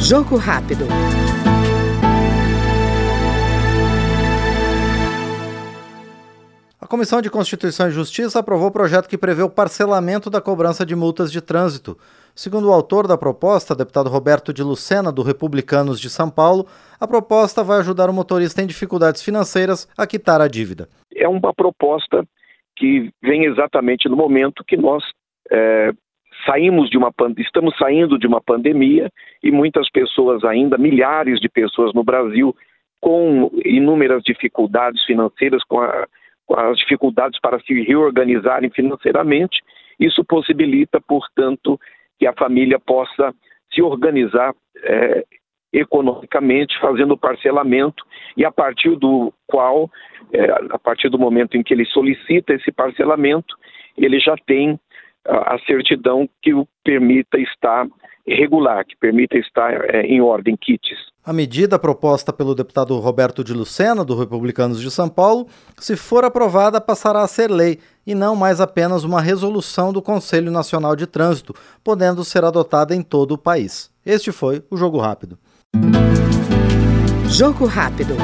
Jogo rápido. A Comissão de Constituição e Justiça aprovou o projeto que prevê o parcelamento da cobrança de multas de trânsito. Segundo o autor da proposta, deputado Roberto de Lucena, do Republicanos de São Paulo, a proposta vai ajudar o motorista em dificuldades financeiras a quitar a dívida. É uma proposta que vem exatamente no momento que nós é, saímos de uma estamos saindo de uma pandemia e muitas pessoas ainda, milhares de pessoas no Brasil, com inúmeras dificuldades financeiras, com a as dificuldades para se reorganizarem financeiramente. Isso possibilita, portanto, que a família possa se organizar é, economicamente, fazendo parcelamento, e a partir do qual, é, a partir do momento em que ele solicita esse parcelamento, ele já tem a certidão que o permita estar regular, que permita estar é, em ordem, kits. A medida proposta pelo deputado Roberto de Lucena, do Republicanos de São Paulo, se for aprovada, passará a ser lei e não mais apenas uma resolução do Conselho Nacional de Trânsito, podendo ser adotada em todo o país. Este foi o Jogo Rápido. Jogo Rápido.